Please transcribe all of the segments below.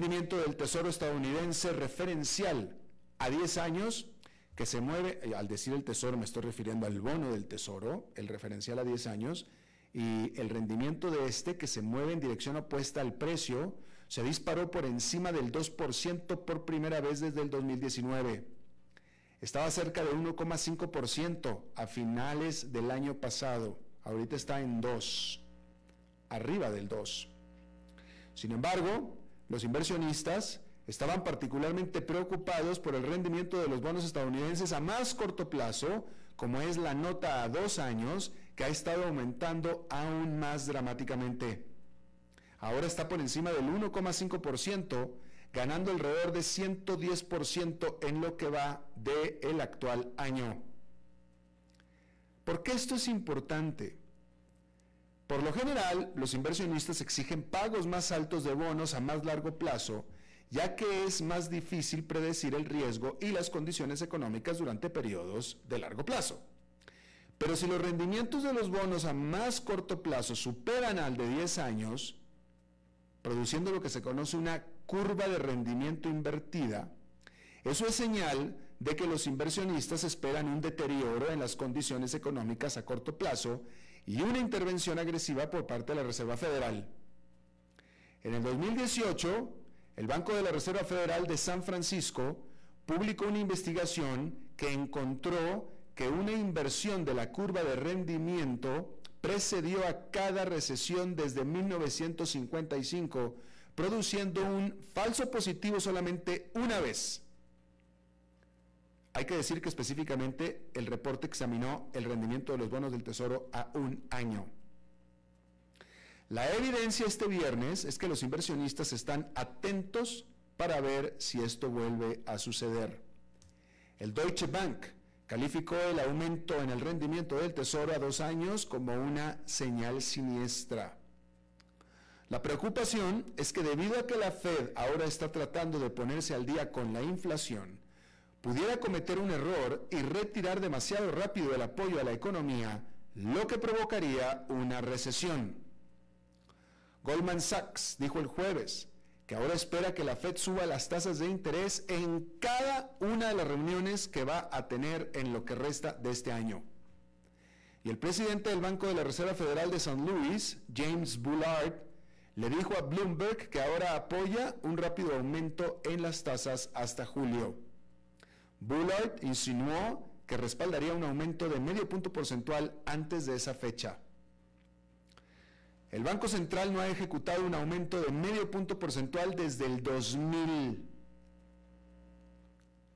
rendimiento del Tesoro estadounidense referencial a 10 años, que se mueve, eh, al decir el Tesoro me estoy refiriendo al bono del Tesoro, el referencial a 10 años, y el rendimiento de este, que se mueve en dirección opuesta al precio, se disparó por encima del 2% por primera vez desde el 2019. Estaba cerca de 1,5% a finales del año pasado. Ahorita está en 2, arriba del 2. Sin embargo, los inversionistas estaban particularmente preocupados por el rendimiento de los bonos estadounidenses a más corto plazo, como es la nota a dos años, que ha estado aumentando aún más dramáticamente. Ahora está por encima del 1,5%, ganando alrededor de 110% en lo que va del actual año. ¿Por qué esto es importante? Por lo general, los inversionistas exigen pagos más altos de bonos a más largo plazo, ya que es más difícil predecir el riesgo y las condiciones económicas durante periodos de largo plazo. Pero si los rendimientos de los bonos a más corto plazo superan al de 10 años, produciendo lo que se conoce una curva de rendimiento invertida, eso es señal de que los inversionistas esperan un deterioro en las condiciones económicas a corto plazo y una intervención agresiva por parte de la Reserva Federal. En el 2018, el Banco de la Reserva Federal de San Francisco publicó una investigación que encontró que una inversión de la curva de rendimiento precedió a cada recesión desde 1955, produciendo un falso positivo solamente una vez. Hay que decir que específicamente el reporte examinó el rendimiento de los bonos del Tesoro a un año. La evidencia este viernes es que los inversionistas están atentos para ver si esto vuelve a suceder. El Deutsche Bank calificó el aumento en el rendimiento del Tesoro a dos años como una señal siniestra. La preocupación es que debido a que la Fed ahora está tratando de ponerse al día con la inflación, pudiera cometer un error y retirar demasiado rápido el apoyo a la economía, lo que provocaría una recesión. Goldman Sachs dijo el jueves que ahora espera que la Fed suba las tasas de interés en cada una de las reuniones que va a tener en lo que resta de este año. Y el presidente del Banco de la Reserva Federal de San Luis, James Bullard, le dijo a Bloomberg que ahora apoya un rápido aumento en las tasas hasta julio. Bullard insinuó que respaldaría un aumento de medio punto porcentual antes de esa fecha. El Banco Central no ha ejecutado un aumento de medio punto porcentual desde el 2000,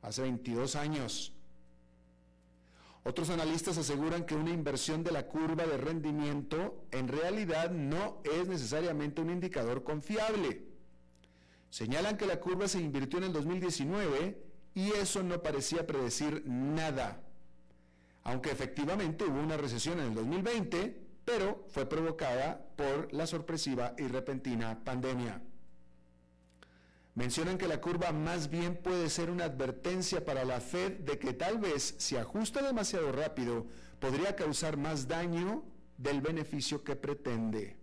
hace 22 años. Otros analistas aseguran que una inversión de la curva de rendimiento en realidad no es necesariamente un indicador confiable. Señalan que la curva se invirtió en el 2019 y eso no parecía predecir nada. Aunque efectivamente hubo una recesión en el 2020, pero fue provocada por la sorpresiva y repentina pandemia. Mencionan que la curva más bien puede ser una advertencia para la Fed de que tal vez si ajusta demasiado rápido podría causar más daño del beneficio que pretende.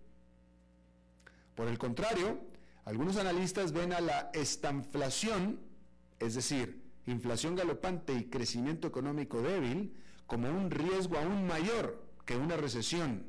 Por el contrario, algunos analistas ven a la estanflación, es decir, inflación galopante y crecimiento económico débil, como un riesgo aún mayor que una recesión,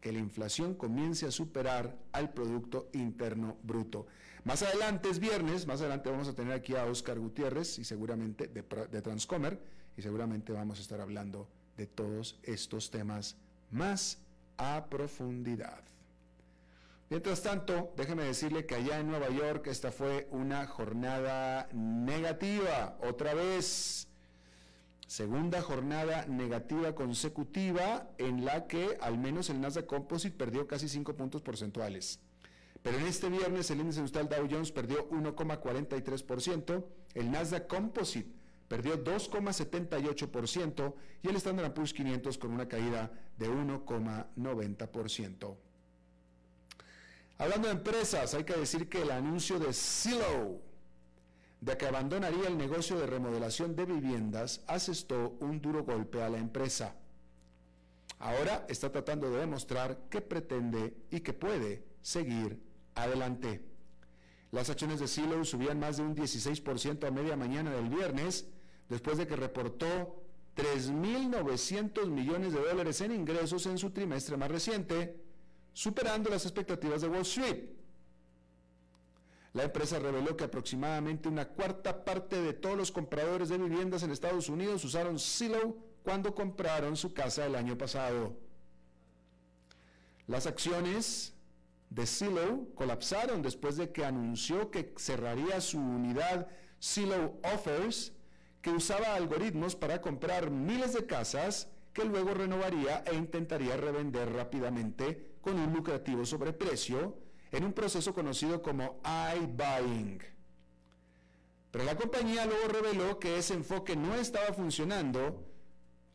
que la inflación comience a superar al Producto Interno Bruto. Más adelante es viernes, más adelante vamos a tener aquí a Oscar Gutiérrez y seguramente de, de Transcomer y seguramente vamos a estar hablando de todos estos temas más a profundidad. Mientras tanto, déjeme decirle que allá en Nueva York esta fue una jornada negativa, otra vez segunda jornada negativa consecutiva en la que al menos el Nasdaq Composite perdió casi 5 puntos porcentuales. Pero en este viernes el índice industrial Dow Jones perdió 1,43%, el Nasdaq Composite perdió 2,78% y el Standard Poor's 500 con una caída de 1,90%. Hablando de empresas, hay que decir que el anuncio de Zillow de que abandonaría el negocio de remodelación de viviendas asestó un duro golpe a la empresa. Ahora está tratando de demostrar que pretende y que puede seguir adelante. Las acciones de Silo subían más de un 16% a media mañana del viernes, después de que reportó 3.900 millones de dólares en ingresos en su trimestre más reciente, superando las expectativas de Wall Street. La empresa reveló que aproximadamente una cuarta parte de todos los compradores de viviendas en Estados Unidos usaron Zillow cuando compraron su casa el año pasado. Las acciones de Zillow colapsaron después de que anunció que cerraría su unidad Zillow Offers, que usaba algoritmos para comprar miles de casas que luego renovaría e intentaría revender rápidamente con un lucrativo sobreprecio en un proceso conocido como iBuying. Pero la compañía luego reveló que ese enfoque no estaba funcionando,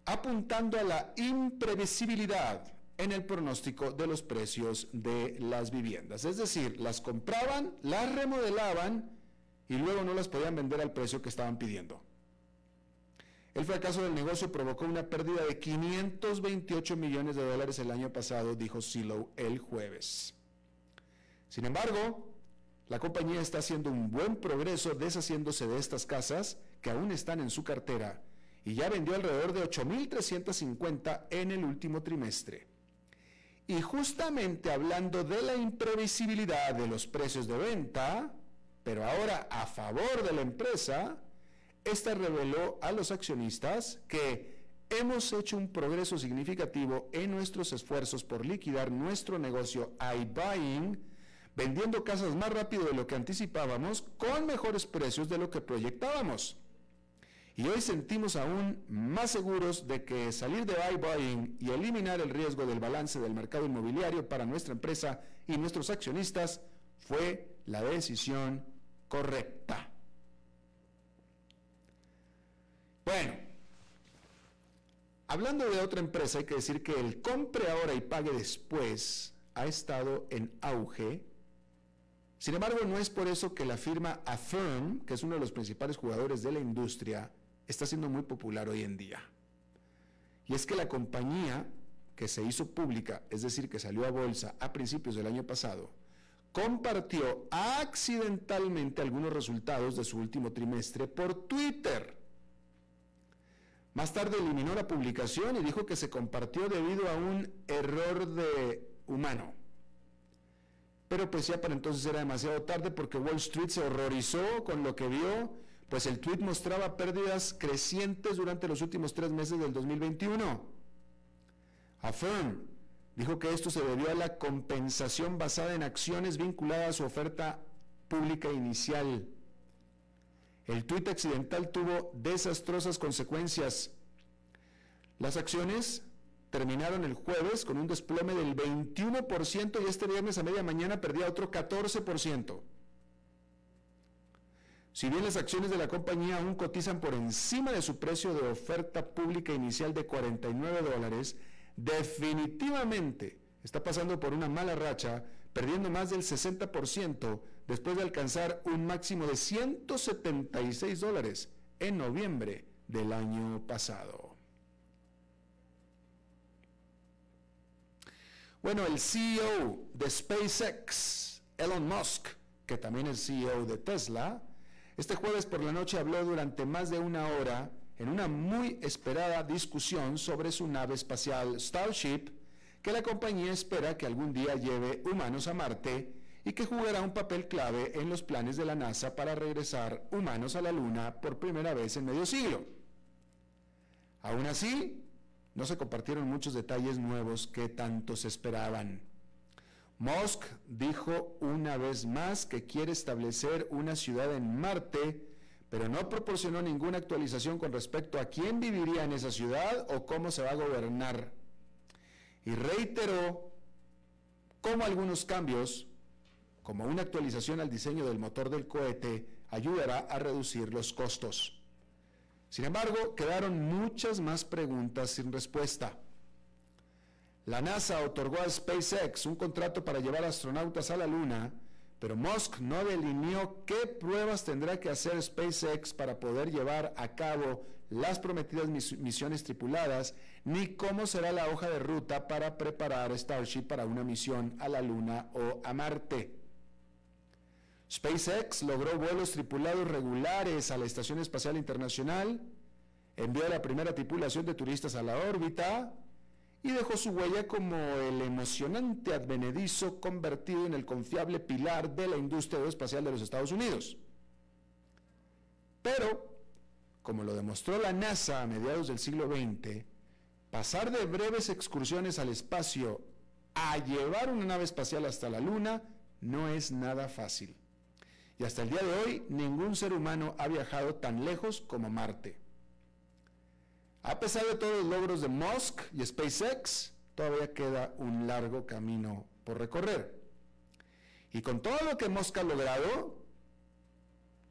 apuntando a la imprevisibilidad en el pronóstico de los precios de las viviendas. Es decir, las compraban, las remodelaban y luego no las podían vender al precio que estaban pidiendo. El fracaso del negocio provocó una pérdida de 528 millones de dólares el año pasado, dijo Silo el jueves. Sin embargo, la compañía está haciendo un buen progreso deshaciéndose de estas casas que aún están en su cartera y ya vendió alrededor de 8.350 en el último trimestre. Y justamente hablando de la imprevisibilidad de los precios de venta, pero ahora a favor de la empresa, esta reveló a los accionistas que hemos hecho un progreso significativo en nuestros esfuerzos por liquidar nuestro negocio iBuying, vendiendo casas más rápido de lo que anticipábamos, con mejores precios de lo que proyectábamos. Y hoy sentimos aún más seguros de que salir de iBuying y eliminar el riesgo del balance del mercado inmobiliario para nuestra empresa y nuestros accionistas fue la decisión correcta. Bueno, hablando de otra empresa, hay que decir que el compre ahora y pague después ha estado en auge. Sin embargo, no es por eso que la firma Affirm, que es uno de los principales jugadores de la industria, está siendo muy popular hoy en día. Y es que la compañía que se hizo pública, es decir, que salió a bolsa a principios del año pasado, compartió accidentalmente algunos resultados de su último trimestre por Twitter. Más tarde eliminó la publicación y dijo que se compartió debido a un error de humano. Pero pues ya para entonces era demasiado tarde porque Wall Street se horrorizó con lo que vio pues el tweet mostraba pérdidas crecientes durante los últimos tres meses del 2021. Affirm dijo que esto se debió a la compensación basada en acciones vinculadas a su oferta pública inicial. El tuit accidental tuvo desastrosas consecuencias. Las acciones terminaron el jueves con un desplome del 21% y este viernes a media mañana perdía otro 14%. Si bien las acciones de la compañía aún cotizan por encima de su precio de oferta pública inicial de 49 dólares, definitivamente está pasando por una mala racha, perdiendo más del 60% después de alcanzar un máximo de 176 dólares en noviembre del año pasado. Bueno, el CEO de SpaceX, Elon Musk, que también es CEO de Tesla, este jueves por la noche habló durante más de una hora en una muy esperada discusión sobre su nave espacial Starship, que la compañía espera que algún día lleve humanos a Marte y que jugará un papel clave en los planes de la NASA para regresar humanos a la Luna por primera vez en medio siglo. Aún así, no se compartieron muchos detalles nuevos que tanto se esperaban. Musk dijo una vez más que quiere establecer una ciudad en Marte, pero no proporcionó ninguna actualización con respecto a quién viviría en esa ciudad o cómo se va a gobernar. Y reiteró cómo algunos cambios, como una actualización al diseño del motor del cohete, ayudará a reducir los costos. Sin embargo, quedaron muchas más preguntas sin respuesta. La NASA otorgó a SpaceX un contrato para llevar astronautas a la Luna, pero Musk no delineó qué pruebas tendrá que hacer SpaceX para poder llevar a cabo las prometidas misiones tripuladas, ni cómo será la hoja de ruta para preparar Starship para una misión a la Luna o a Marte. SpaceX logró vuelos tripulados regulares a la Estación Espacial Internacional, envió a la primera tripulación de turistas a la órbita y dejó su huella como el emocionante advenedizo convertido en el confiable pilar de la industria aeroespacial de los Estados Unidos. Pero, como lo demostró la NASA a mediados del siglo XX, pasar de breves excursiones al espacio a llevar una nave espacial hasta la Luna no es nada fácil. Y hasta el día de hoy ningún ser humano ha viajado tan lejos como Marte. A pesar de todos los logros de Musk y SpaceX, todavía queda un largo camino por recorrer. Y con todo lo que Musk ha logrado,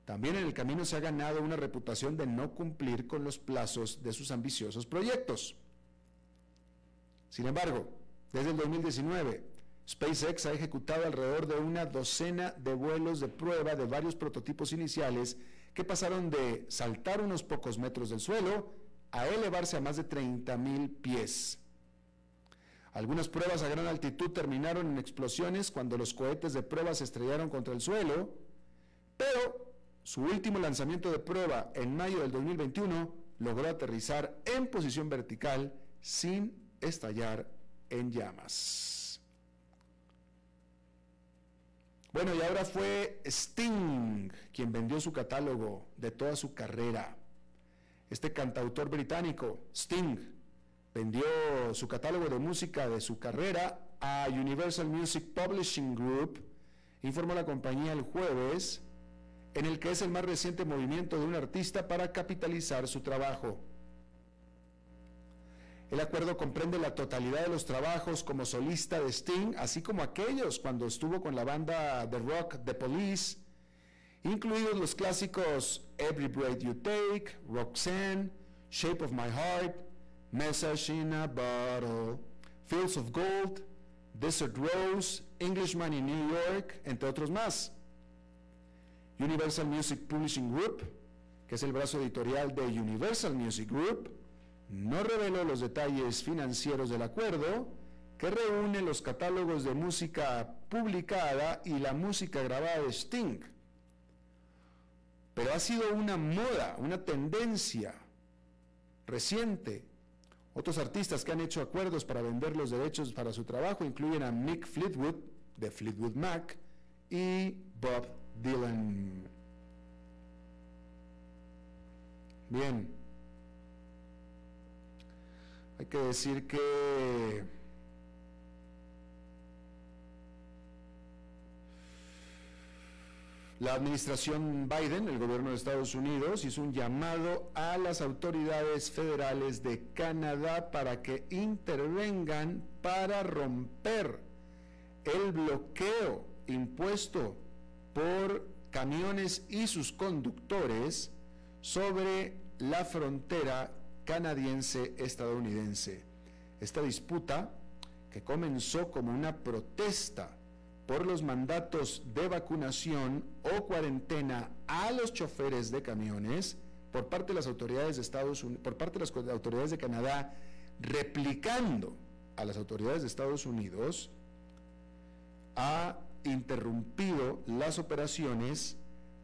también en el camino se ha ganado una reputación de no cumplir con los plazos de sus ambiciosos proyectos. Sin embargo, desde el 2019, SpaceX ha ejecutado alrededor de una docena de vuelos de prueba de varios prototipos iniciales que pasaron de saltar unos pocos metros del suelo a elevarse a más de 30.000 pies. Algunas pruebas a gran altitud terminaron en explosiones cuando los cohetes de prueba se estrellaron contra el suelo, pero su último lanzamiento de prueba en mayo del 2021 logró aterrizar en posición vertical sin estallar en llamas. Bueno, y ahora fue Sting quien vendió su catálogo de toda su carrera. Este cantautor británico, Sting, vendió su catálogo de música de su carrera a Universal Music Publishing Group, informó la compañía el jueves, en el que es el más reciente movimiento de un artista para capitalizar su trabajo. El acuerdo comprende la totalidad de los trabajos como solista de Sting, así como aquellos cuando estuvo con la banda de rock The Police, incluidos los clásicos Every Breath You Take, Roxanne, Shape of My Heart, Message in a Bottle, Fields of Gold, Desert Rose, Englishman in New York, entre otros más. Universal Music Publishing Group, que es el brazo editorial de Universal Music Group, no reveló los detalles financieros del acuerdo, que reúne los catálogos de música publicada y la música grabada de Sting. Pero ha sido una moda, una tendencia reciente. Otros artistas que han hecho acuerdos para vender los derechos para su trabajo incluyen a Mick Fleetwood de Fleetwood Mac y Bob Dylan. Bien. Hay que decir que la administración Biden, el gobierno de Estados Unidos, hizo un llamado a las autoridades federales de Canadá para que intervengan para romper el bloqueo impuesto por camiones y sus conductores sobre la frontera canadiense-estadounidense. Esta disputa, que comenzó como una protesta por los mandatos de vacunación o cuarentena a los choferes de camiones por parte de las autoridades de Estados Unidos, por parte de las autoridades de Canadá, replicando a las autoridades de Estados Unidos, ha interrumpido las operaciones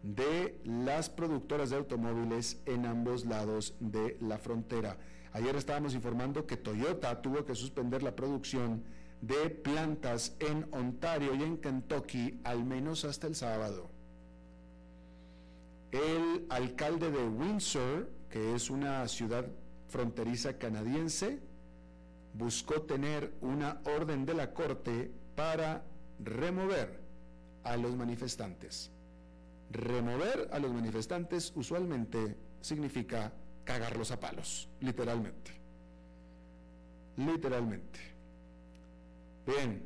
de las productoras de automóviles en ambos lados de la frontera. Ayer estábamos informando que Toyota tuvo que suspender la producción de plantas en Ontario y en Kentucky al menos hasta el sábado. El alcalde de Windsor, que es una ciudad fronteriza canadiense, buscó tener una orden de la corte para remover a los manifestantes. Remover a los manifestantes usualmente significa cagarlos a palos, literalmente. Literalmente. Bien.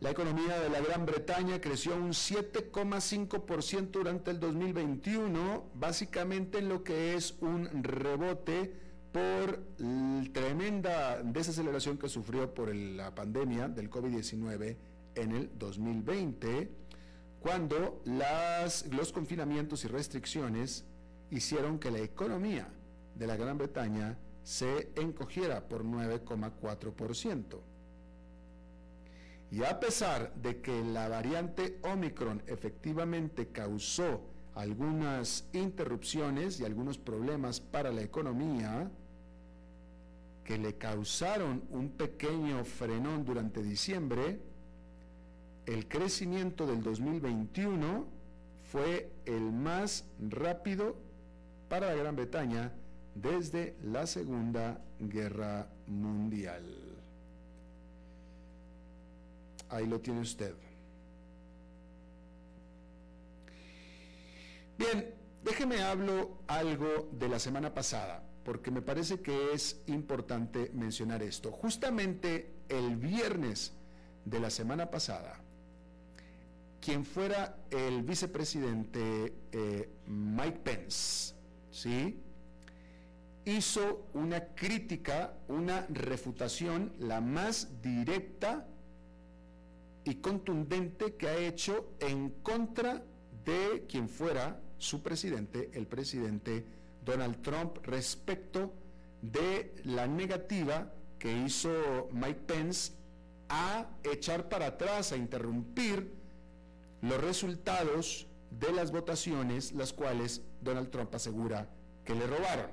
La economía de la Gran Bretaña creció un 7,5% durante el 2021, básicamente en lo que es un rebote por tremenda desaceleración que sufrió por la pandemia del COVID-19 en el 2020 cuando las, los confinamientos y restricciones hicieron que la economía de la Gran Bretaña se encogiera por 9,4%. Y a pesar de que la variante Omicron efectivamente causó algunas interrupciones y algunos problemas para la economía, que le causaron un pequeño frenón durante diciembre, el crecimiento del 2021 fue el más rápido para la Gran Bretaña desde la Segunda Guerra Mundial. Ahí lo tiene usted. Bien, déjeme hablo algo de la semana pasada, porque me parece que es importante mencionar esto. Justamente el viernes de la semana pasada, quien fuera el vicepresidente eh, Mike Pence, ¿sí? hizo una crítica, una refutación, la más directa y contundente que ha hecho en contra de quien fuera su presidente, el presidente Donald Trump, respecto de la negativa que hizo Mike Pence a echar para atrás, a interrumpir los resultados de las votaciones, las cuales Donald Trump asegura que le robaron.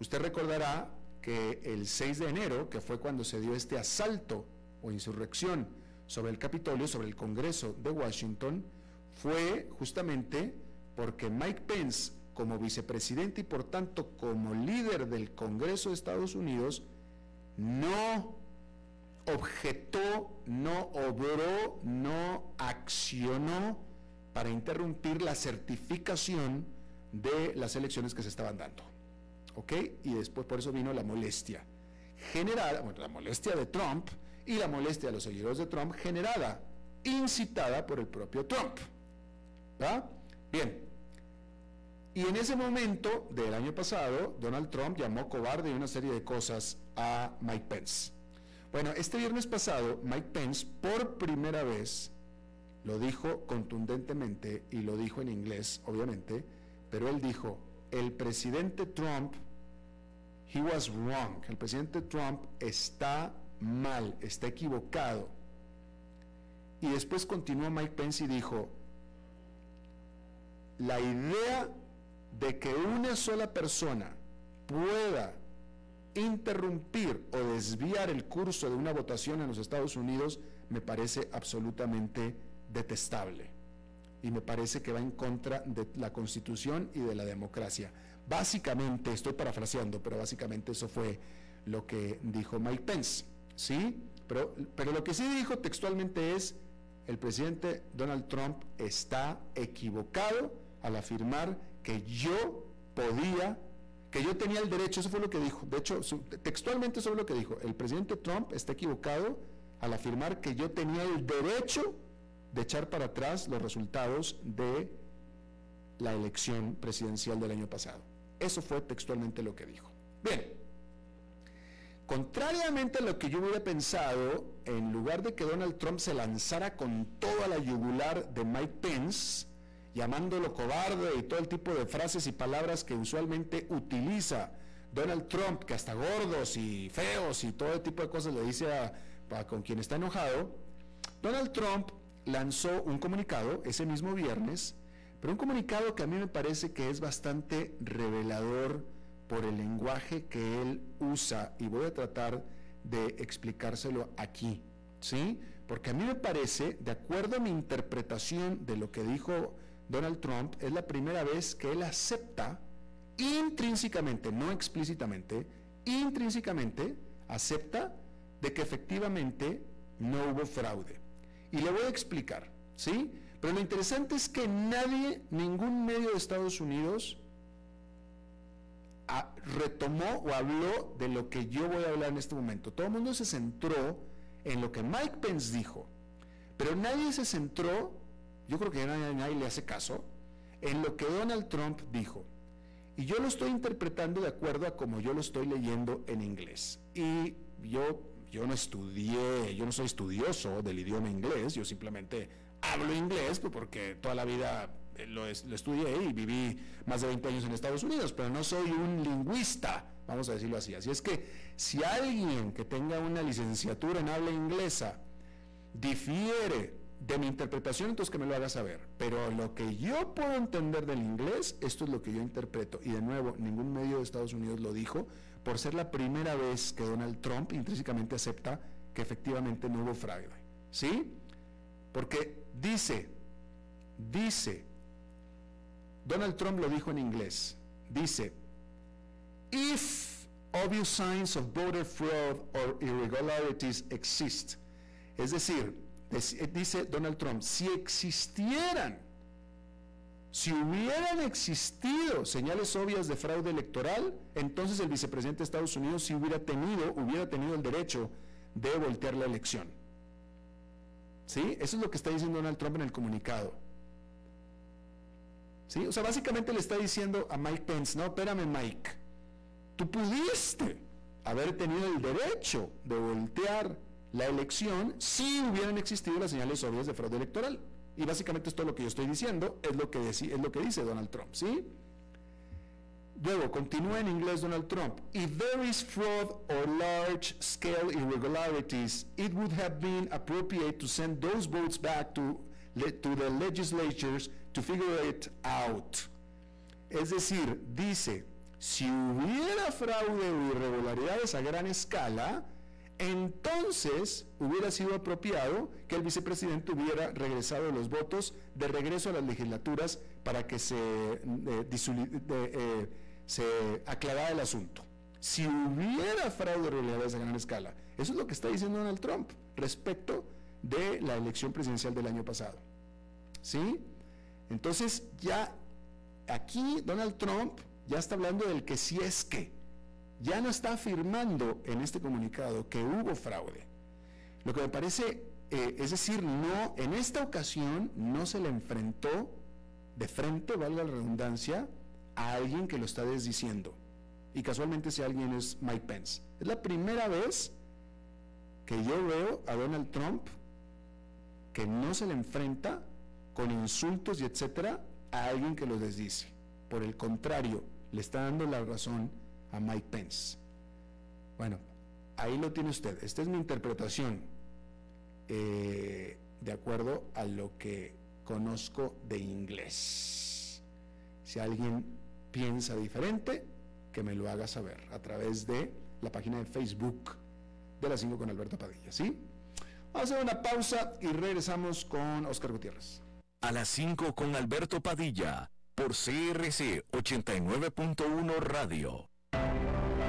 Usted recordará que el 6 de enero, que fue cuando se dio este asalto o insurrección sobre el Capitolio, sobre el Congreso de Washington, fue justamente porque Mike Pence, como vicepresidente y por tanto como líder del Congreso de Estados Unidos, no objetó, no obró, no accionó para interrumpir la certificación de las elecciones que se estaban dando. ¿Ok? Y después por eso vino la molestia generada, bueno, la molestia de Trump y la molestia de los seguidores de Trump generada, incitada por el propio Trump. ¿Va? Bien. Y en ese momento del año pasado, Donald Trump llamó cobarde y una serie de cosas a Mike Pence. Bueno, este viernes pasado, Mike Pence por primera vez lo dijo contundentemente y lo dijo en inglés, obviamente, pero él dijo, el presidente Trump, he was wrong, el presidente Trump está mal, está equivocado. Y después continuó Mike Pence y dijo, la idea de que una sola persona pueda interrumpir o desviar el curso de una votación en los Estados Unidos me parece absolutamente detestable y me parece que va en contra de la Constitución y de la democracia. Básicamente, estoy parafraseando, pero básicamente eso fue lo que dijo Mike Pence, ¿sí? Pero, pero lo que sí dijo textualmente es, el presidente Donald Trump está equivocado al afirmar que yo podía, que yo tenía el derecho, eso fue lo que dijo, de hecho, textualmente eso fue lo que dijo, el presidente Trump está equivocado al afirmar que yo tenía el derecho de echar para atrás los resultados de la elección presidencial del año pasado. Eso fue textualmente lo que dijo. Bien, contrariamente a lo que yo hubiera pensado, en lugar de que Donald Trump se lanzara con toda la yugular de Mike Pence, llamándolo cobarde y todo el tipo de frases y palabras que usualmente utiliza Donald Trump, que hasta gordos y feos y todo el tipo de cosas le dice a, con quien está enojado, Donald Trump lanzó un comunicado ese mismo viernes, pero un comunicado que a mí me parece que es bastante revelador por el lenguaje que él usa y voy a tratar de explicárselo aquí, ¿sí? Porque a mí me parece, de acuerdo a mi interpretación de lo que dijo Donald Trump, es la primera vez que él acepta intrínsecamente, no explícitamente, intrínsecamente acepta de que efectivamente no hubo fraude. Y le voy a explicar, ¿sí? Pero lo interesante es que nadie, ningún medio de Estados Unidos retomó o habló de lo que yo voy a hablar en este momento. Todo el mundo se centró en lo que Mike Pence dijo, pero nadie se centró, yo creo que nadie, nadie le hace caso, en lo que Donald Trump dijo. Y yo lo estoy interpretando de acuerdo a como yo lo estoy leyendo en inglés. Y yo yo no estudié, yo no soy estudioso del idioma inglés, yo simplemente hablo inglés pues, porque toda la vida eh, lo, estudié y viví más de 20 años en Estados Unidos, pero no soy un lingüista, vamos a decirlo así. Así es que si alguien que tenga una licenciatura en habla inglesa difiere de mi interpretación, entonces que me lo haga saber. Pero lo que yo puedo entender del inglés, esto es lo que yo interpreto. Y de nuevo, ningún medio de Estados Unidos lo dijo, por ser la primera vez que Donald Trump intrínsecamente acepta que efectivamente no hubo fraude. ¿Sí? Porque dice, dice, Donald Trump lo dijo en inglés, dice, if obvious signs of voter fraud or irregularities exist, es decir, dice Donald Trump, si existieran, si hubieran existido señales obvias de fraude electoral, entonces el vicepresidente de Estados Unidos sí hubiera tenido, hubiera tenido el derecho de voltear la elección. ¿Sí? Eso es lo que está diciendo Donald Trump en el comunicado. ¿Sí? O sea, básicamente le está diciendo a Mike Pence, no, espérame Mike, tú pudiste haber tenido el derecho de voltear la elección si hubieran existido las señales obvias de fraude electoral. Y básicamente esto es lo que yo estoy diciendo, es lo que, es lo que dice Donald Trump, ¿sí? Luego, continúa en inglés Donald Trump. If there is fraud or large-scale irregularities, it would have been appropriate to send those votes back to, to the legislatures to figure it out. Es decir, dice, si hubiera fraude o irregularidades a gran escala, entonces hubiera sido apropiado que el vicepresidente hubiera regresado los votos de regreso a las legislaturas para que se, eh, eh, aclarara el asunto. Si hubiera fraude irregularidades a gran escala, eso es lo que está diciendo Donald Trump respecto de la elección presidencial del año pasado. ¿Sí? Entonces ya aquí Donald Trump ya está hablando del que si es que ya no está afirmando en este comunicado que hubo fraude. Lo que me parece, eh, es decir, no, en esta ocasión no se le enfrentó de frente, valga la redundancia, a alguien que lo está desdiciendo. Y casualmente ese alguien es Mike Pence. Es la primera vez que yo veo a Donald Trump que no se le enfrenta con insultos y etcétera a alguien que lo desdice. Por el contrario, le está dando la razón a Mike Pence. Bueno, ahí lo tiene usted. Esta es mi interpretación eh, de acuerdo a lo que conozco de inglés. Si alguien piensa diferente, que me lo haga saber a través de la página de Facebook de las 5 con Alberto Padilla, ¿sí? Vamos a hacer una pausa y regresamos con Oscar Gutiérrez. A las 5 con Alberto Padilla, por CRC 89.1 Radio.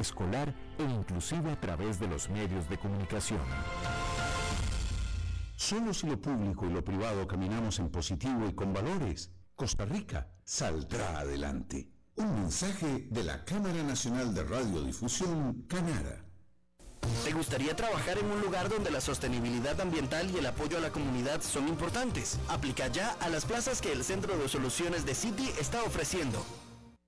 escolar e inclusive a través de los medios de comunicación. Solo si lo público y lo privado caminamos en positivo y con valores, Costa Rica saldrá adelante. Un mensaje de la Cámara Nacional de Radiodifusión, Canara. ¿Te gustaría trabajar en un lugar donde la sostenibilidad ambiental y el apoyo a la comunidad son importantes? Aplica ya a las plazas que el Centro de Soluciones de City está ofreciendo.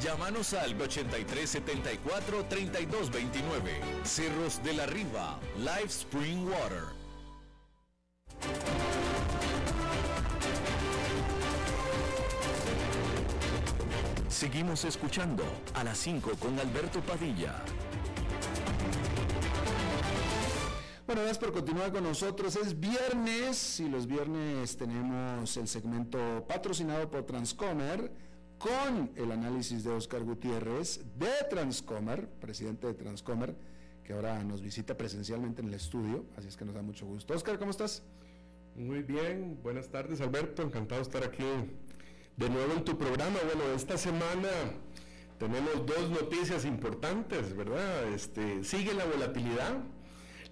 Llámanos al 83 74 32 29. Cerros de la Riva, Live Spring Water. Seguimos escuchando a las 5 con Alberto Padilla. Bueno, gracias por continuar con nosotros. Es viernes y los viernes tenemos el segmento patrocinado por Transcomer con el análisis de Oscar Gutiérrez de Transcomer, presidente de Transcomer, que ahora nos visita presencialmente en el estudio, así es que nos da mucho gusto. Oscar, ¿cómo estás? Muy bien, buenas tardes Alberto, encantado de estar aquí de nuevo en tu programa. Bueno, esta semana tenemos dos noticias importantes, ¿verdad? Este, sigue la volatilidad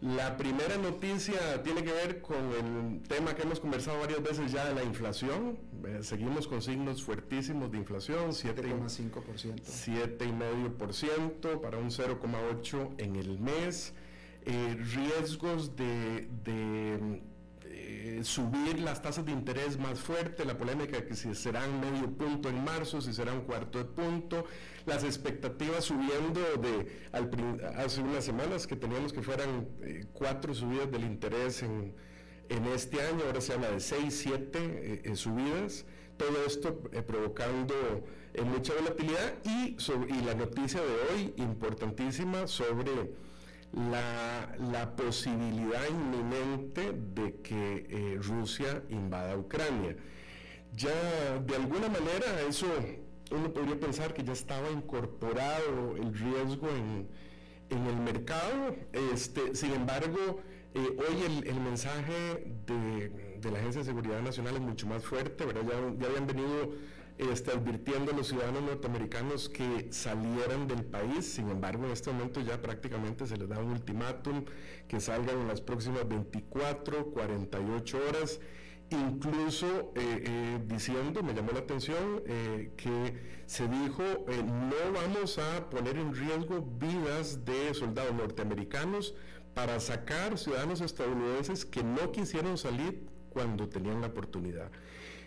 la primera noticia tiene que ver con el tema que hemos conversado varias veces ya de la inflación. Eh, seguimos con signos fuertísimos de inflación, 7,5%. 7,5% para un 0,8% en el mes. Eh, riesgos de eh, subir las tasas de interés más fuerte, la polémica que si serán medio punto en marzo, si será un cuarto de punto, las expectativas subiendo de hace unas semanas que teníamos que fueran eh, cuatro subidas del interés en, este año, ahora se habla de seis, siete eh, subidas, todo esto provocando mucha volatilidad y, y la noticia de hoy importantísima sobre la, posibilidad inminente de que eh, Rusia invada Ucrania. Ya de alguna manera eso uno podría pensar que ya estaba incorporado el riesgo en, el mercado. Este, sin embargo, eh, hoy el, mensaje de, la Agencia de Seguridad Nacional es mucho más fuerte, ¿verdad? Ya, ya habían venido este, advirtiendo a los ciudadanos norteamericanos que salieran del país. Sin embargo, en este momento ya prácticamente se les da un ultimátum que salgan en las próximas 24, 48 horas. Incluso eh, eh, diciendo, me llamó la atención, eh, que se dijo, no vamos a poner en riesgo vidas de soldados norteamericanos para sacar ciudadanos estadounidenses que no quisieron salir cuando tenían la oportunidad.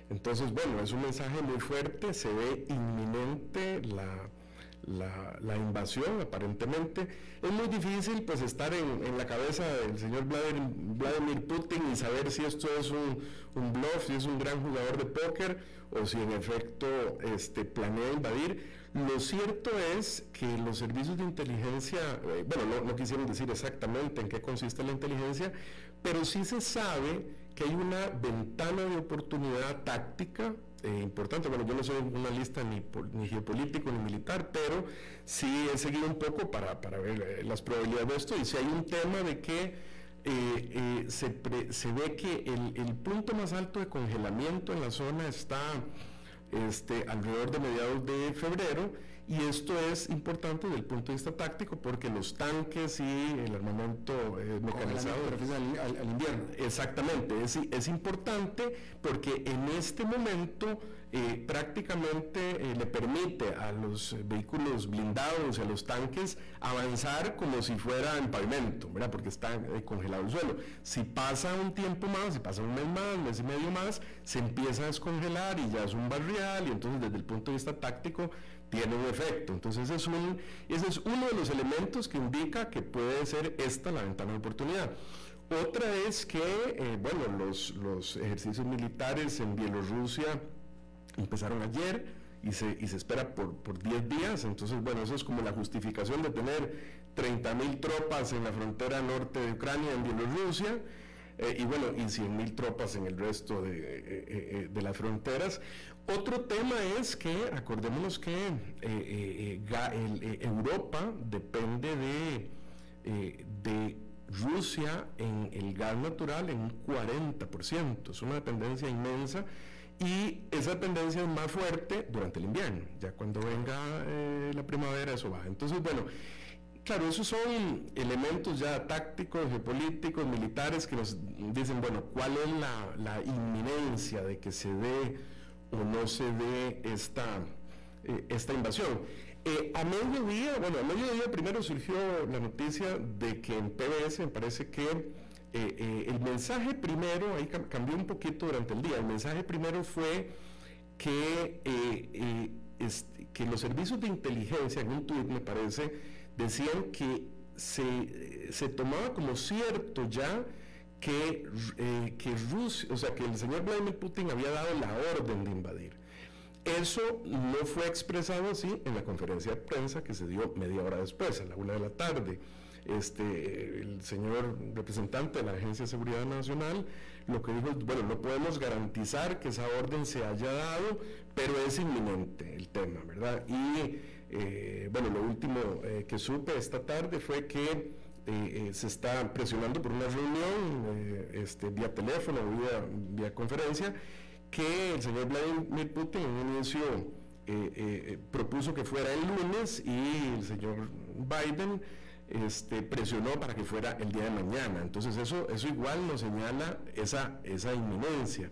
Entonces, bueno, es un mensaje muy fuerte, se ve inminente la, invasión aparentemente. Es muy difícil pues estar en, la cabeza del señor Vladimir, Putin y saber si esto es un, un, bluff, si es un gran jugador de póker o si en efecto este, planea invadir. Lo cierto es que los servicios de inteligencia, eh, bueno, no, no quisieron decir exactamente en qué consiste la inteligencia, pero sí se sabe que hay una ventana de oportunidad táctica eh, importante. Bueno, yo no soy una lista ni, geopolítico ni militar, pero sí he seguido un poco para, para ver eh, las probabilidades de esto. Y si hay un tema de que eh, se, se, ve que el, el, punto más alto de congelamiento en la zona está este, alrededor de mediados de febrero y esto es importante desde el punto de vista táctico porque los tanques y el armamento eh, mecanizado... Al, al, invierno. Exactamente, es, es importante porque en este momento eh, prácticamente eh, le permite a los vehículos blindados y a los tanques avanzar como si fuera en pavimento, ¿verdad? porque está congelado el suelo. Si pasa un tiempo más, si pasa un mes más, un mes y medio más, se empieza a descongelar y ya es un barrial y entonces desde el punto de vista táctico tiene un efecto. Entonces es un, ese es uno de los elementos que indica que puede ser esta la ventana de oportunidad. Otra es que, eh, bueno, los, los, ejercicios militares en Bielorrusia empezaron ayer y se, y se espera por, por 10 días, entonces, bueno, eso es como la justificación de tener 30 mil tropas en la frontera norte de Ucrania, en Bielorrusia, eh, y bueno, y 100 mil tropas en el resto de, eh, de las fronteras. Otro tema es que, acordémonos que eh, eh, eh, Europa depende de, de Rusia en el gas natural en un 40%, es una dependencia inmensa y esa dependencia es más fuerte durante el invierno, ya cuando venga la primavera eso baja. Entonces, bueno, claro, esos son elementos ya tácticos, geopolíticos, militares que nos dicen, bueno, ¿cuál es la, la inminencia de que se dé o no se dé esta, eh, esta invasión. Eh, a mediodía, bueno, a mediodía primero surgió la noticia de que en PBS me parece que eh, el mensaje primero, ahí cambió un poquito durante el día, el mensaje primero fue que, que los servicios de inteligencia, en un tuit me parece, decían que se, se tomaba como cierto ya que, eh, que Rusia, o sea, que el señor Vladimir Putin había dado la orden de invadir. Eso no fue expresado así en la conferencia de prensa que se dio media hora después, a la una de la tarde. Este, el señor representante de la Agencia de Seguridad Nacional lo que dijo, bueno, no podemos garantizar que esa orden se haya dado, pero es inminente el tema, ¿verdad? Y eh, bueno, lo último eh, que supe esta tarde fue que eh, se está presionando por una reunión este, vía teléfono, vía, vía conferencia, que el señor Vladimir Putin en un inicio propuso que fuera el lunes y el señor Biden este, presionó para que fuera el día de mañana. Entonces eso, eso igual nos señala esa, esa inminencia.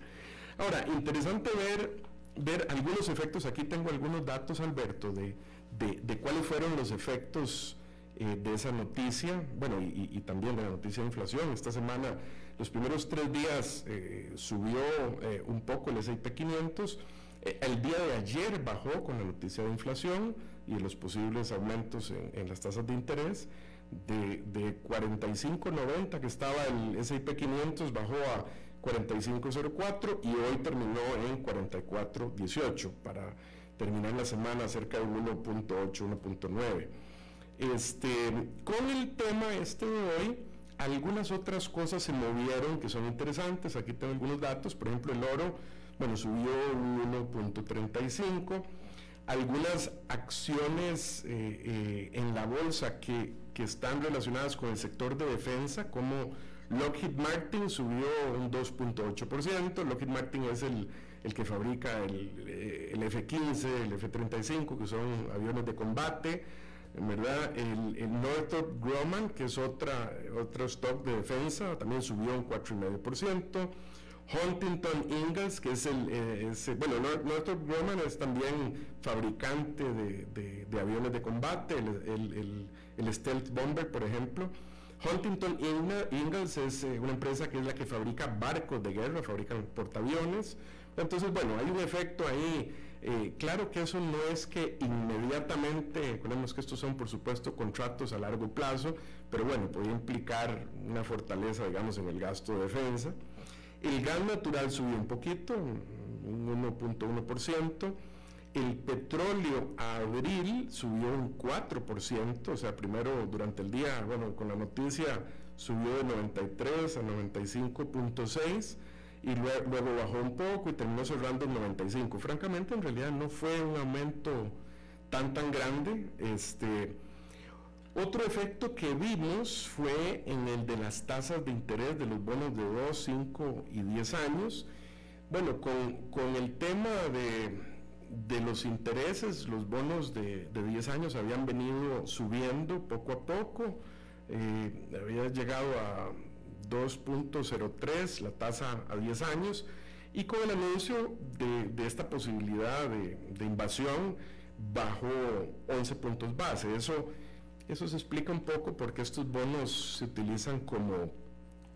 Ahora, interesante ver, ver algunos efectos, aquí tengo algunos datos, Alberto, de, de, cuáles fueron los efectos eh, de esa noticia, bueno, y, también de la noticia de inflación. Esta semana, los primeros tres días eh, subió eh, un poco el S&P 500, el día de ayer bajó con la noticia de inflación y los posibles aumentos en las tasas de interés de, de 45.90 que estaba el S&P 500 bajó a 45.04 y hoy terminó en 44.18 para terminar la semana cerca de 1.8, 1.9. Este, con el tema este de hoy, algunas otras cosas se movieron que son interesantes. Aquí tengo algunos datos, por ejemplo, el oro, bueno, subió 1.35. Algunas acciones eh, eh, en la bolsa que que están relacionadas con el sector de defensa, como Lockheed Martin subió un 2.8%, Lockheed Martin es el, que fabrica el, el, F-15, el F-35, que son aviones de combate, ¿verdad? El, Northrop Grumman, que es otra, otro stock de defensa, también subió un 4,5%. Huntington Ingalls, que es el, eh, bueno, Northrop Grumman es también fabricante de, de, aviones de combate, el, el, Stealth Bomber, por ejemplo. Huntington Ingalls es eh, una empresa que es la que fabrica barcos de guerra, fabrican portaaviones. Entonces, bueno, hay un efecto ahí. Claro que eso no es que inmediatamente, recordemos que estos son por supuesto contratos a largo plazo, pero bueno, puede implicar una fortaleza, digamos, en el gasto de defensa. El gas natural subió un poquito, un 1.1%. El petróleo a abril subió un 4%, o sea, primero durante el día, bueno, con la noticia subió de 93 a 95.6 y luego, bajó un poco y terminó cerrando en 95. Francamente, en realidad no fue un aumento tan tan grande. Este, otro efecto que vimos fue en el de las tasas de interés de los bonos de 2, 5 y 10 años. Bueno, con, el tema de, los intereses, los bonos de, 10 años habían venido subiendo poco a poco, eh, había llegado a 2.03 la tasa a 10 años, y con el anuncio de, esta posibilidad de, invasión bajó 11 puntos base. Eso eso se explica un poco porque estos bonos se utilizan como,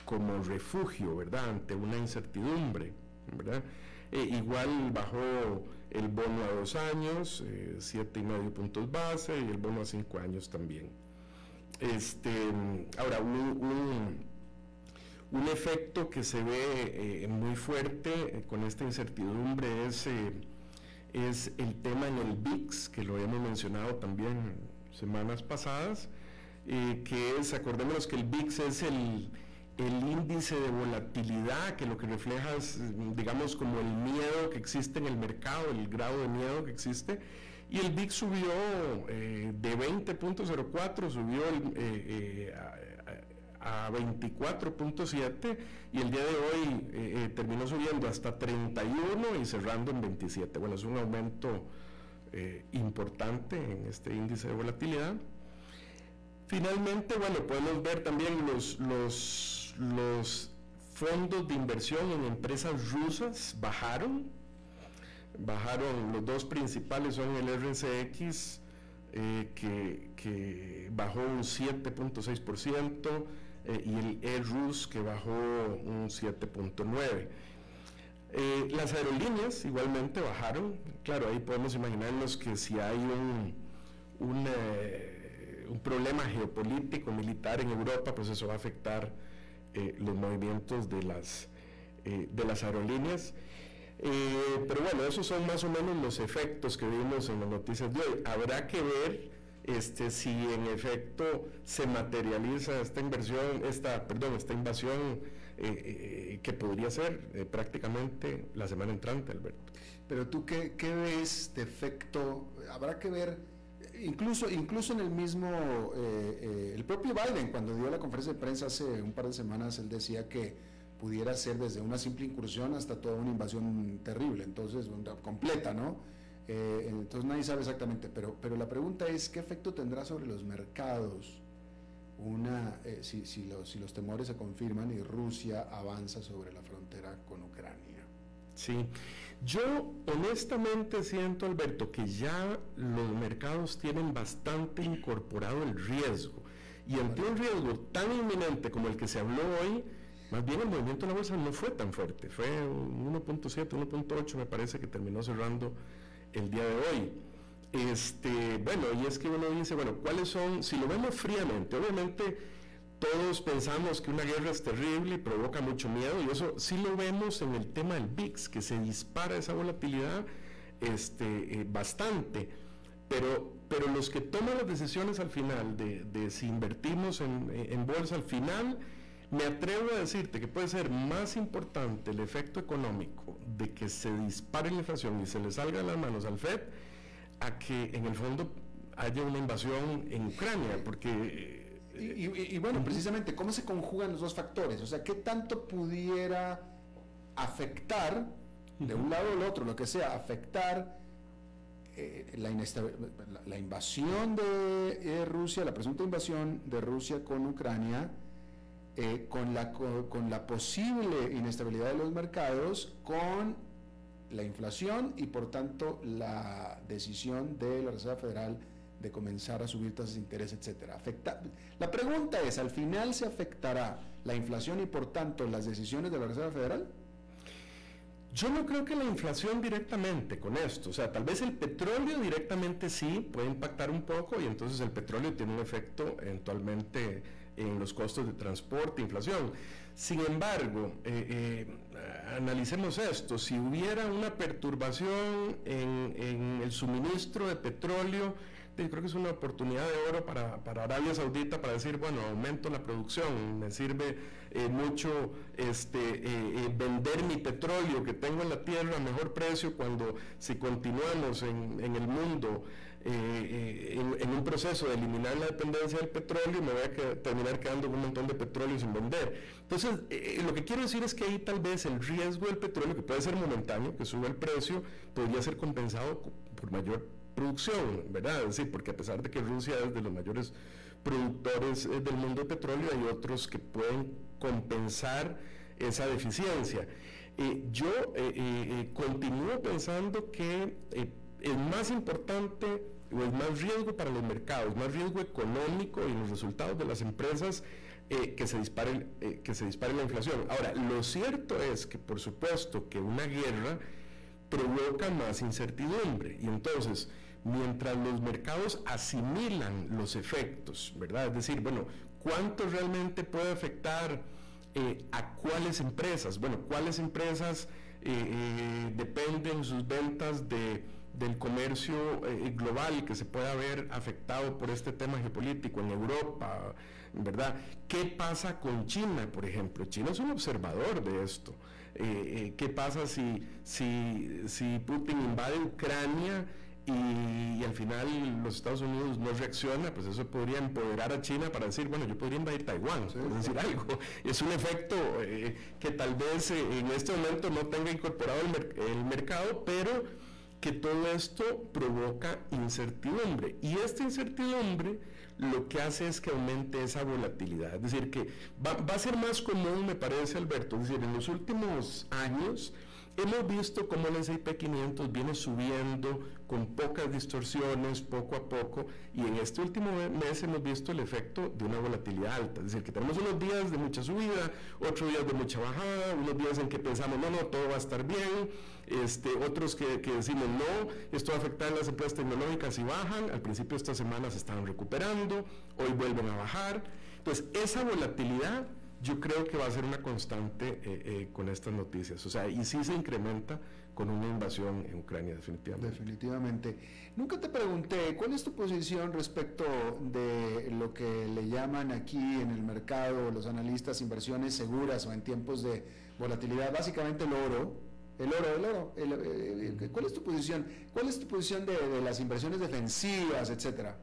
como refugio, ¿verdad? Ante una incertidumbre, ¿verdad? E igual bajó el bono a dos años, eh, siete y medio puntos base, y el bono a cinco años también. Este, ahora, un, efecto que se ve eh, muy fuerte eh, con esta incertidumbre es, es el tema en el VIX, que lo hemos mencionado también semanas pasadas, eh, que es, acordémonos que el VIX es el, índice de volatilidad, que lo que refleja es, digamos, como el miedo que existe en el mercado, el grado de miedo que existe. Y el VIX subió eh, de 20.04, subió eh, a 24.7 y el día de hoy terminó subiendo hasta 31 y cerrando en 27. Bueno, es un aumento eh, importante en este índice de volatilidad. Finalmente, bueno, podemos ver también los, los, fondos de inversión en empresas rusas bajaron. Bajaron, los dos principales son el RCX, eh, que, que, bajó un 7.6%, eh, y el ERUS, que bajó un 7.9%. Eh, las aerolíneas igualmente bajaron. Claro, ahí podemos imaginarnos que si hay un, un, eh, problema geopolítico, militar en Europa, pues eso va a afectar eh, los movimientos de las, de las aerolíneas. Pero bueno, esos son más o menos los efectos que vimos en las noticias de hoy. Habrá que ver este, si en efecto se materializa esta inversión, esta, perdón, esta invasión eh, que podría ser prácticamente la semana entrante, Alberto. Pero tú, ¿qué, qué ves de efecto? Habrá que ver incluso, incluso en el mismo, eh, eh, el propio Biden, cuando dio la conferencia de prensa hace un par de semanas, él decía que pudiera ser desde una simple incursión hasta toda una invasión terrible, entonces, completa, ¿no? Eh, entonces nadie sabe exactamente, pero, pero la pregunta es, ¿qué efecto tendrá sobre los mercados una, si, si, los, si los temores se confirman y Rusia avanza sobre la frontera con Ucrania? Sí. Yo honestamente siento, Alberto, que ya los mercados tienen bastante incorporado el riesgo. Y ante un riesgo tan inminente como el que se habló hoy, más bien el movimiento de la bolsa no fue tan fuerte. Fue 1.7, 1.8 me parece que terminó cerrando el día de hoy. Este, bueno, y es que uno dice, bueno, ¿cuáles son? Si lo vemos fríamente, obviamente todos pensamos que una guerra es terrible y provoca mucho miedo, y eso sí lo vemos en el tema del VIX, que se dispara esa volatilidad este, eh, bastante. Pero, pero los que toman las decisiones al final de, si invertimos en, en, bolsa al final, me atrevo a decirte que puede ser más importante el efecto económico de que se dispare la inflación y se le salga de las manos al FED a que en el fondo haya una invasión en Ucrania, porque y, bueno, precisamente, ¿cómo se conjugan los dos factores? O sea, ¿qué tanto pudiera afectar, de un lado o del otro, lo que sea, afectar eh, la, la, invasión de Rusia, la presunta invasión de Rusia con Ucrania, eh, con, la, con la posible inestabilidad de los mercados, con la inflación y por tanto la decisión de la Reserva Federal de comenzar a subir tasas de interés, etcétera. Afecta, la pregunta es, ¿al final se afectará la inflación y por tanto las decisiones de la Reserva Federal? Yo no creo que la inflación directamente con esto, o sea, tal vez el petróleo directamente sí puede impactar un poco y entonces el petróleo tiene un efecto eventualmente en los costos de transporte, inflación. Sin embargo, eh, eh, analicemos esto, si hubiera una perturbación en, el suministro de petróleo, creo que es una oportunidad de oro para, Arabia Saudita para decir, bueno, aumento la producción, me sirve eh, mucho este, vender mi petróleo que tengo en la tierra a mejor precio cuando si continuamos en, el mundo en, un proceso de eliminar la dependencia del petróleo, me voy a terminar quedando un montón de petróleo sin vender. Entonces, lo que quiero decir es que ahí tal vez el riesgo del petróleo, que puede ser momentáneo, que sube el precio, podría ser compensado por mayor producción, ¿verdad? Es decir, porque a pesar de que Rusia es de los mayores productores eh, del mundo de petróleo, hay otros que pueden compensar esa deficiencia. Eh, yo eh, continúo pensando que es más importante o es más riesgo para los mercados, más riesgo económico y los resultados de las empresas que, se dispare, que se dispare la inflación. Ahora, lo cierto es que por supuesto que una guerra provoca más incertidumbre y entonces mientras los mercados asimilan los efectos, ¿verdad? Es decir, bueno, ¿cuánto realmente puede afectar eh, a cuáles empresas? Bueno, ¿cuáles empresas eh, eh, dependen sus ventas de, del comercio global que se pueda ver afectado por este tema geopolítico en Europa? ¿Verdad? ¿Qué pasa con China, por ejemplo? China es un observador de esto. ¿Qué pasa si, si, si Putin invade Ucrania? y, al final los Estados Unidos no reacciona, pues eso podría empoderar a China para decir, bueno, yo podría invadir Taiwán, por decir algo. Es un efecto eh, que tal vez eh, en este momento no tenga incorporado el, mercado, pero que todo esto provoca incertidumbre. Y esta incertidumbre lo que hace es que aumente esa volatilidad. Es decir, que va, va a ser más común, me parece, Alberto, es decir, en los últimos años, Hemos visto cómo el S&P 500 viene subiendo con pocas distorsiones poco a poco y en este último mes hemos visto el efecto de una volatilidad alta, es decir, que tenemos unos días de mucha subida, otros días de mucha bajada, unos días en que pensamos, no, no, todo va a estar bien, este, otros que, que decimos, no, esto va a afectar a las empresas tecnológicas y bajan, al principio de esta semana se estaban recuperando, hoy vuelven a bajar, entonces esa volatilidad yo creo que va a ser una constante eh, eh, con estas noticias. O sea, y sí se incrementa con una invasión en Ucrania, definitivamente. Definitivamente. Nunca te pregunté, ¿cuál es tu posición respecto de lo que le llaman aquí en el mercado los analistas inversiones seguras o en tiempos de volatilidad? Básicamente el oro. El oro, el oro. Eh, ¿Cuál es tu posición? ¿Cuál es tu posición de las inversiones defensivas, etcétera?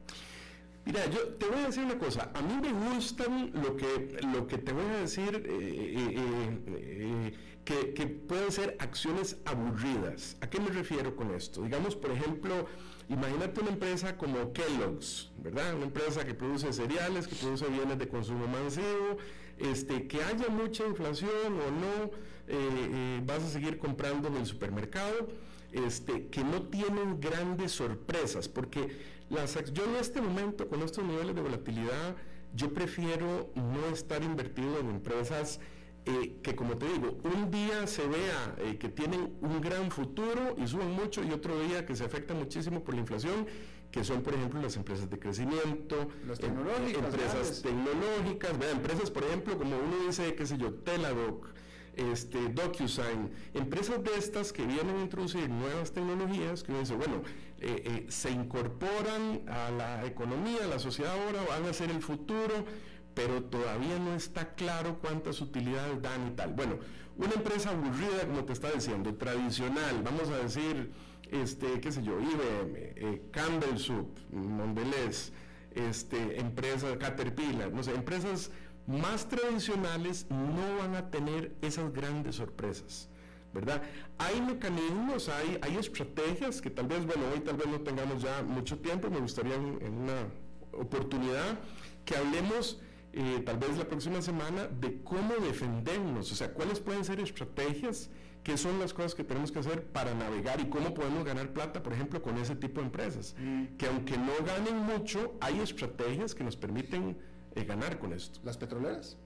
Mira, yo te voy a decir una cosa. A mí me gustan lo que, lo que te voy a decir, eh, eh, eh, que, que, pueden ser acciones aburridas. ¿A qué me refiero con esto? Digamos, por ejemplo, imagínate una empresa como Kellogg's, ¿verdad? Una empresa que produce cereales, que produce bienes de consumo masivo, este, que haya mucha inflación o no, vas a seguir comprando en el supermercado, este, que no tienen grandes sorpresas, porque yo en este momento, con estos niveles de volatilidad, yo prefiero no estar invertido en empresas eh, que, como te digo, un día se vea eh, que tienen un gran futuro y suben mucho y otro día que se afectan muchísimo por la inflación, que son, por ejemplo, las empresas de crecimiento, las tecnológicas, empresas tecnológicas, empresas, por ejemplo, como uno dice, qué sé yo, Teladoc, este, DocuSign, empresas de estas que vienen a introducir nuevas tecnologías, que uno dice, bueno, eh, eh, se incorporan a la economía, a la sociedad ahora, van a ser el futuro, pero todavía no está claro cuántas utilidades dan y tal. Bueno, una empresa aburrida, como te está diciendo, tradicional, vamos a decir, este, qué sé yo, IBM, eh, Campbell Soup, Mondelez, este, empresas Caterpillar, no sé, empresas más tradicionales no van a tener esas grandes sorpresas. ¿Verdad? Hay mecanismos, hay, hay estrategias que tal vez, bueno, hoy tal vez no tengamos ya mucho tiempo, me gustaría en, una oportunidad que hablemos eh, tal vez la próxima semana de cómo defendernos, o sea, cuáles pueden ser estrategias, qué son las cosas que tenemos que hacer para navegar y cómo podemos ganar plata, por ejemplo, con ese tipo de empresas, mm. que aunque no ganen mucho, hay estrategias que nos permiten eh, ganar con esto. ¿Las petroleras?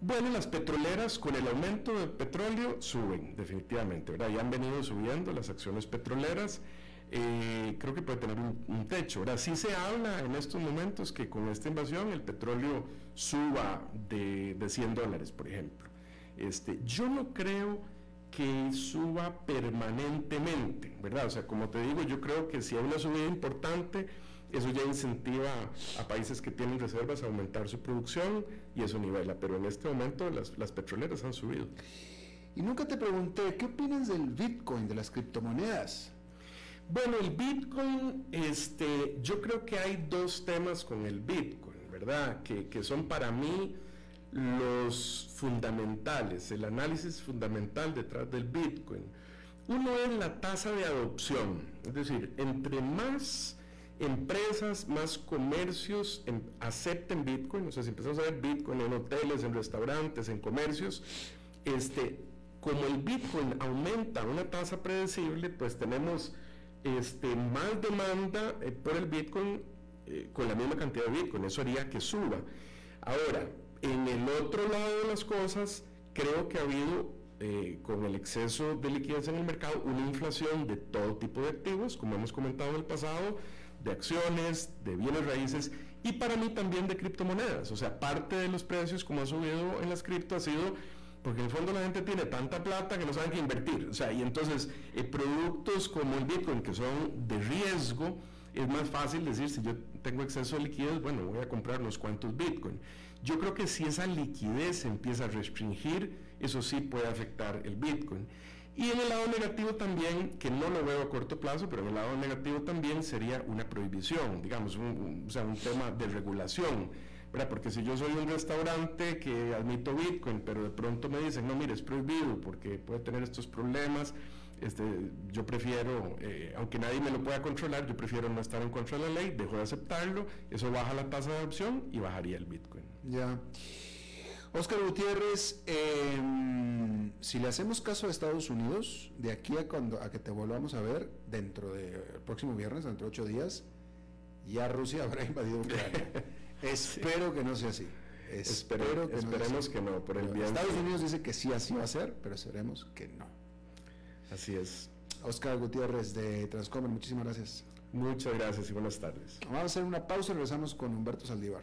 Bueno, las petroleras con el aumento del petróleo suben, definitivamente, ¿verdad? Ya han venido subiendo las acciones petroleras. Eh, creo que puede tener un, techo. Ahora, sí se habla en estos momentos que con esta invasión el petróleo suba de, de 100 dólares, por ejemplo. Este, yo no creo que suba permanentemente, ¿verdad? O sea, como te digo, yo creo que si hay una subida importante, eso ya incentiva a países que tienen reservas a aumentar su producción y eso nivela, pero en este momento las, las petroleras han subido. Y nunca te pregunté, ¿qué opinas del Bitcoin, de las criptomonedas? Bueno, el Bitcoin, este, yo creo que hay dos temas con el Bitcoin, ¿verdad? Que, que son para mí los fundamentales, el análisis fundamental detrás del Bitcoin. Uno es la tasa de adopción, es decir, entre más empresas, más comercios acepten Bitcoin, o sea, si empezamos a ver Bitcoin en hoteles, en restaurantes, en comercios, este, como el Bitcoin aumenta a una tasa predecible, pues tenemos este, más demanda eh, por el Bitcoin eh, con la misma cantidad de Bitcoin, eso haría que suba. Ahora, en el otro lado de las cosas, creo que ha habido eh, con el exceso de liquidez en el mercado, una inflación de todo tipo de activos, como hemos comentado en el pasado, de acciones, de bienes raíces y para mí también de criptomonedas. O sea, parte de los precios como ha subido en las cripto ha sido porque en el fondo la gente tiene tanta plata que no saben qué invertir. O sea, y entonces eh, productos como el Bitcoin que son de riesgo, es más fácil decir, si yo tengo exceso de liquidez, bueno, voy a comprar unos cuantos Bitcoin. Yo creo que si esa liquidez empieza a restringir, eso sí puede afectar el Bitcoin. Y en el lado negativo también, que no lo veo a corto plazo, pero en el lado negativo también sería una prohibición, digamos, un, o sea, un tema de regulación. Porque si yo soy un restaurante que admito Bitcoin, pero de pronto me dicen, no, mire, es prohibido porque puede tener estos problemas, este, yo prefiero, eh, aunque nadie me lo pueda controlar, yo prefiero no estar en contra de la ley, dejo de aceptarlo, eso baja la tasa de adopción y bajaría el Bitcoin. Ya. Oscar Gutiérrez, em, si le hacemos caso a Estados Unidos, de aquí a, cuando, a que te volvamos a ver, dentro del próximo viernes, dentro de ocho días, ya Rusia habrá invadido Ucrania. Espero que no sea así. Espero, que esperemos que no, por el bien. Estados Unidos dice que sí, así va a ser, pero esperemos que no. Así es. Oscar Gutiérrez de Transcomer, muchísimas gracias. Muchas gracias y buenas tardes. Vamos a hacer una pausa y regresamos con Humberto Saldívar.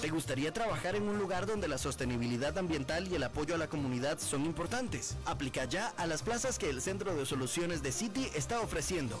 ¿Te gustaría trabajar en un lugar donde la sostenibilidad ambiental y el apoyo a la comunidad son importantes? Aplica ya a las plazas que el Centro de Soluciones de City está ofreciendo.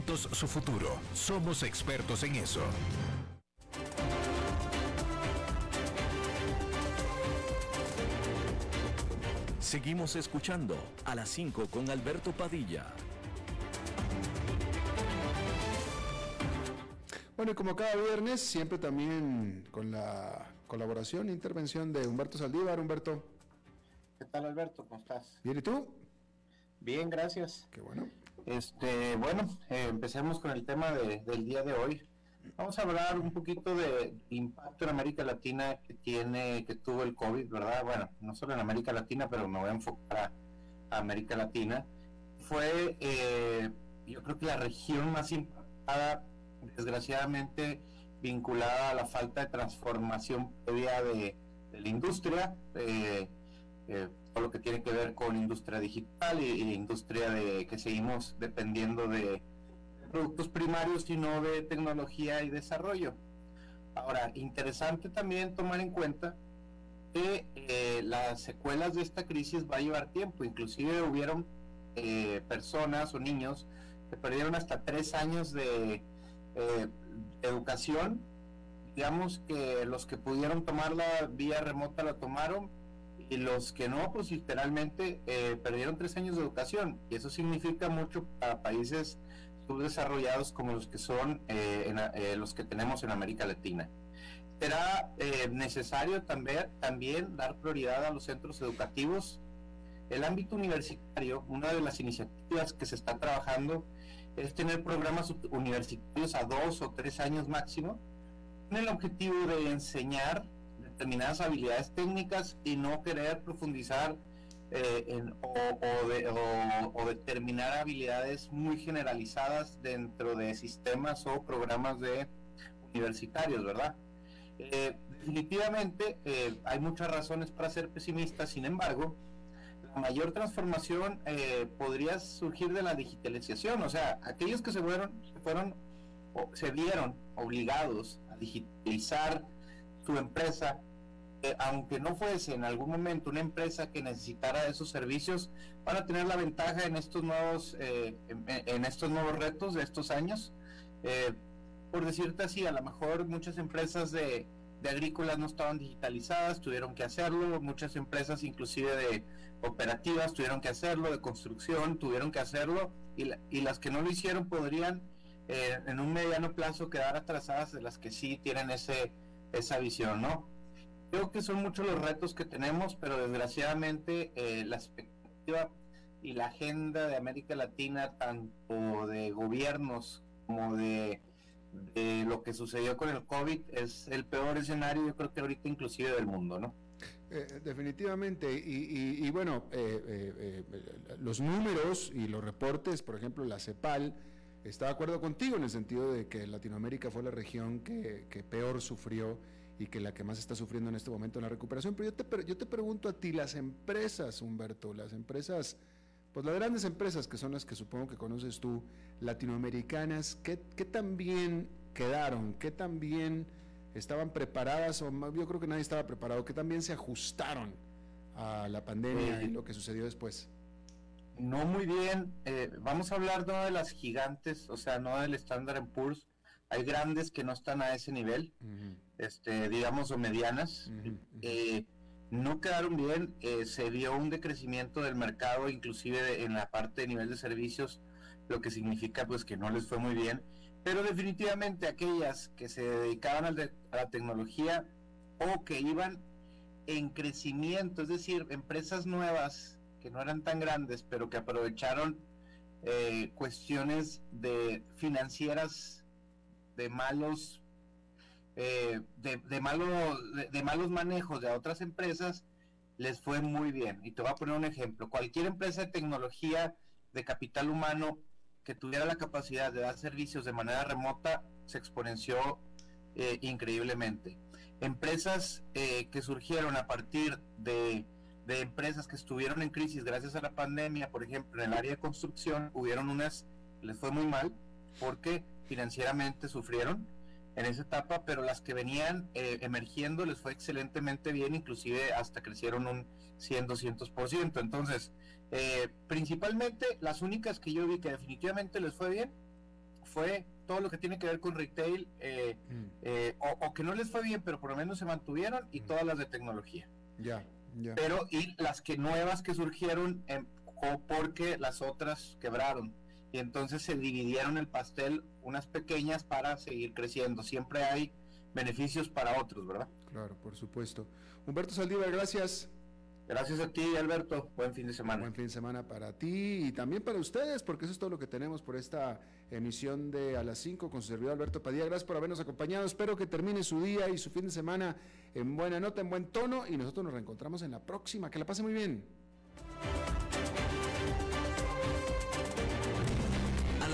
su futuro. Somos expertos en eso. Seguimos escuchando a las 5 con Alberto Padilla. Bueno, y como cada viernes, siempre también con la colaboración e intervención de Humberto Saldívar. Humberto. ¿Qué tal, Alberto? ¿Cómo estás? Bien, ¿y tú? Bien, gracias. Qué bueno. Este, bueno, eh, empecemos con el tema del día de hoy. Vamos a hablar un poquito de impacto en América Latina que tiene, que tuvo el COVID, ¿verdad? Bueno, no solo en América Latina, pero me voy a enfocar a, América Latina. Fue, eh, yo creo que la región más impactada, desgraciadamente, vinculada a la falta de transformación previa de, la industria. Eh, todo lo que tiene que ver con industria digital y, industria de que seguimos dependiendo de productos primarios y no de tecnología y desarrollo. Ahora, interesante también tomar en cuenta que eh, las secuelas de esta crisis va a llevar tiempo. Inclusive hubieron eh, personas o niños que perdieron hasta tres años de eh, educación. Digamos que los que pudieron tomarla vía remota la tomaron, y los que no, pues literalmente eh, perdieron tres años de educación y eso significa mucho para países subdesarrollados como los que son eh, eh, los que tenemos en América Latina. Será necesario también, también dar prioridad a los centros educativos. El ámbito universitario, una de las iniciativas que se está trabajando es tener programas universitarios a dos o tres años máximo, con el objetivo de enseñar determinadas habilidades técnicas y no querer profundizar eh, en, o, determinar habilidades muy generalizadas dentro de sistemas o programas de universitarios, ¿verdad? Eh, definitivamente eh, hay muchas razones para ser pesimistas, sin embargo, la mayor transformación podría surgir de la digitalización, o sea, aquellos que se fueron, se fueron o se vieron obligados a digitalizar su empresa aunque no fuese en algún momento una empresa que necesitara esos servicios, van a tener la ventaja en estos nuevos, eh, en, estos nuevos retos de estos años. Eh, por decirte así, a lo mejor muchas empresas de, agrícolas no estaban digitalizadas, tuvieron que hacerlo, muchas empresas inclusive de operativas tuvieron que hacerlo, de construcción tuvieron que hacerlo, y, y las que no lo hicieron podrían eh, en un mediano plazo quedar atrasadas de las que sí tienen ese, esa visión, ¿no? Creo que son muchos los retos que tenemos, pero desgraciadamente eh, la expectativa y la agenda de América Latina, tanto de gobiernos como de, lo que sucedió con el COVID, es el peor escenario, yo creo que ahorita inclusive del mundo, ¿no? Eh, definitivamente, y, bueno, eh, los números y los reportes, por ejemplo, la CEPAL, está de acuerdo contigo en el sentido de que Latinoamérica fue la región que peor sufrió y que la que más está sufriendo en este momento en la recuperación. Pero yo te, yo te pregunto a ti, las empresas, Humberto, las empresas pues las grandes empresas que son las que supongo que conoces tú, latinoamericanas, ¿qué, qué tan bien quedaron? ¿Qué tan bien estaban preparadas? O yo creo que nadie estaba preparado. ¿Qué tan bien se ajustaron a la pandemia y lo que sucedió después? No muy bien. Eh, vamos a hablar no de las gigantes, o sea, no del Standard Poor's. Hay grandes que no están a ese nivel, este, digamos, o medianas. Eh, no quedaron bien, eh, se vio un decrecimiento del mercado, inclusive en la parte de nivel de servicios, lo que significa pues que no les fue muy bien, pero definitivamente aquellas que se dedicaban a la tecnología o que iban en crecimiento, es decir, empresas nuevas que no eran tan grandes, pero que aprovecharon eh, cuestiones de financieras de malos eh, de, de, de, malos manejos de otras empresas, les fue muy bien. Y te voy a poner un ejemplo. Cualquier empresa de tecnología de capital humano que tuviera la capacidad de dar servicios de manera remota se exponenció eh, increíblemente. Empresas eh, que surgieron a partir de, de, empresas que estuvieron en crisis gracias a la pandemia, por ejemplo, en el área de construcción, hubieron unas, les fue muy mal porque financieramente sufrieron en esa etapa, pero las que venían eh, emergiendo les fue excelentemente bien, inclusive hasta crecieron un 100, 200%. Entonces, eh, principalmente las únicas que yo vi que definitivamente les fue bien fue todo lo que tiene que ver con retail, eh, mm. o, que no les fue bien, pero por lo menos se mantuvieron, y mm. todas las de tecnología. Ya, ya. Pero, y las que nuevas que surgieron, em, porque las otras quebraron y entonces se dividieron el pastel unas pequeñas para seguir creciendo. Siempre hay beneficios para otros, ¿verdad? Claro, por supuesto. Humberto Saldívar, gracias. Gracias a ti, Alberto. Buen fin de semana. Buen fin de semana para ti y también para ustedes, porque eso es todo lo que tenemos por esta emisión de A las 5 con su servidor Alberto Padilla. Gracias por habernos acompañado. Espero que termine su día y su fin de semana en buena nota, en buen tono y nosotros nos reencontramos en la próxima. Que la pase muy bien.